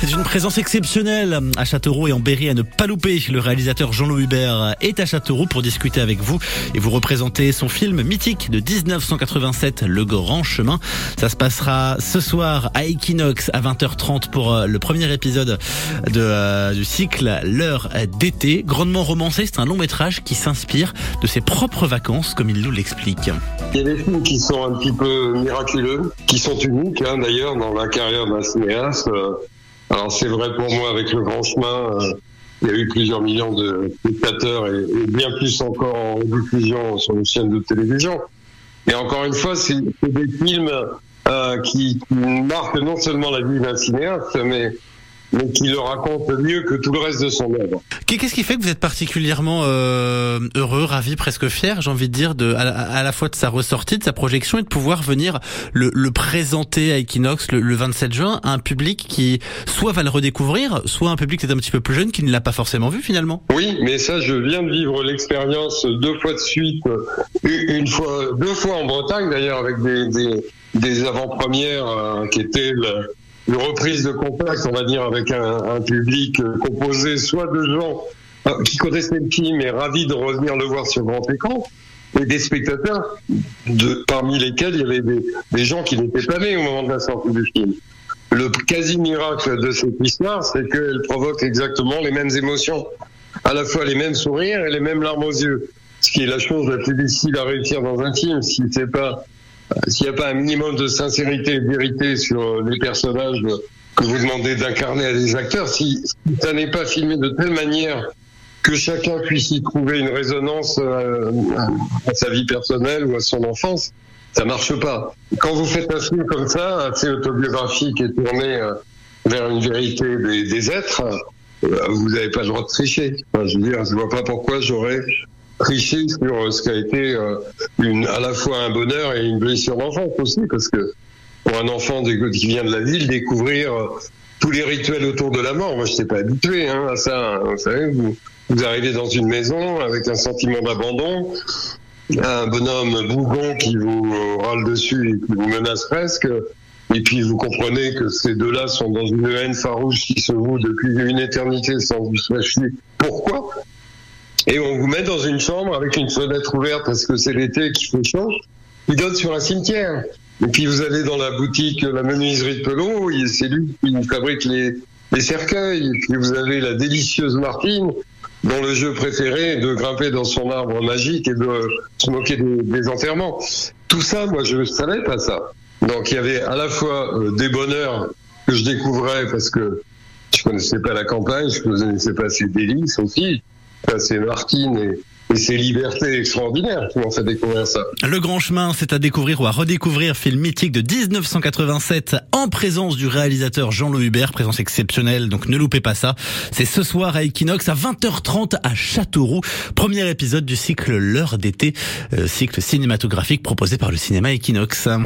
C'est une présence exceptionnelle à Châteauroux et en Berry à ne pas louper. Le réalisateur Jean-Louis Hubert est à Châteauroux pour discuter avec vous et vous représenter son film mythique de 1987, Le Grand Chemin. Ça se passera ce soir à Equinox à 20h30 pour euh, le premier épisode de, euh, du cycle L'heure d'été. Grandement romancé, c'est un long métrage qui s'inspire de ses propres vacances comme il nous l'explique. Il y a des films qui sont un petit peu miraculeux, qui sont uniques hein, d'ailleurs dans la carrière d'un cinéaste. Euh, alors c'est vrai pour moi avec Le Grand Chemin, euh, il y a eu plusieurs millions de spectateurs et, bien plus encore en diffusion sur une chaîne de télévision. Et encore une fois, c'est des films euh, qui marquent non seulement la vie d'un cinéaste, mais mais qui le raconte mieux que tout le reste de son œuvre. Qu'est-ce qui fait que vous êtes particulièrement euh, heureux, ravi, presque fier, j'ai envie de dire, de, à, la- à la fois de sa ressortie, de sa projection et de pouvoir venir le, le présenter à Equinox le, le 27 juin à un public qui soit va le redécouvrir, soit un public qui est un petit peu plus jeune qui ne l'a pas forcément vu finalement Oui, mais ça, je viens de vivre l'expérience deux fois de suite, une fois, deux fois en Bretagne d'ailleurs, avec des, des, des avant-premières euh, qui étaient le- une reprise de contact, on va dire, avec un, public euh, composé soit de gens euh, qui connaissaient le film et ravis de revenir le voir sur grand écran, et des spectateurs, parmi lesquels il y avait des, gens qui n'étaient pas nés au moment de la sortie du film. Le quasi miracle de cette histoire, c'est qu'elle provoque exactement les mêmes émotions, à la fois les mêmes sourires et les mêmes larmes aux yeux. Ce qui est la chose la plus difficile à réussir dans un film, si c'est pas, s'il n'y a pas un minimum de sincérité et de vérité sur les personnages que vous demandez d'incarner à des acteurs, si ça n'est pas filmé de telle manière que chacun puisse y trouver une résonance euh, à sa vie personnelle ou à son enfance, ça marche pas. Quand vous faites un film comme ça, assez autobiographique et tourné euh, vers une vérité des, êtres, euh, vous n'avez pas le droit de tricher. Je veux dire, je vois pas pourquoi j'aurais triché sur ce qui a été euh, une, à la fois un bonheur et une blessure d'enfance aussi, parce que pour un enfant qui vient de la ville, découvrir euh, tous les rituels autour de la mort, moi je n'étais pas habitué hein, à ça. Vous savez, vous, arrivez dans une maison avec un sentiment d'abandon, un bonhomme bougon qui vous euh, râle dessus et qui vous menace presque. Et puis vous comprenez que ces deux-là sont dans une haine farouche qui se voue depuis une éternité sans vous sachiez pourquoi. Et on vous met dans une chambre avec une fenêtre ouverte parce que c'est l'été qui fait chaud, qui donne sur un cimetière. Et puis vous allez dans la boutique, la menuiserie de Pelot, il- c'est lui qui fabrique les, cercueils. Et puis vous avez la délicieuse Martine, dont le jeu préféré est de grimper dans son arbre magique et de se moquer des, enterrements. Tout ça, moi, je ne savais pas ça. Donc il y avait à la fois euh, des bonheurs que je découvrais parce que je connaissais pas la campagne, je connaissais pas ses délices aussi, c'est Martine et, et ses libertés extraordinaires m'ont fait découvrir ça. Le Grand Chemin, c'est à découvrir ou à redécouvrir, film mythique de 1987 en présence du réalisateur Jean-Louis Hubert, présence exceptionnelle, donc ne loupez pas ça. C'est ce soir à Equinox à 20h30 à Châteauroux, premier épisode du cycle L'heure d'été, euh, cycle cinématographique proposé par le cinéma Equinox.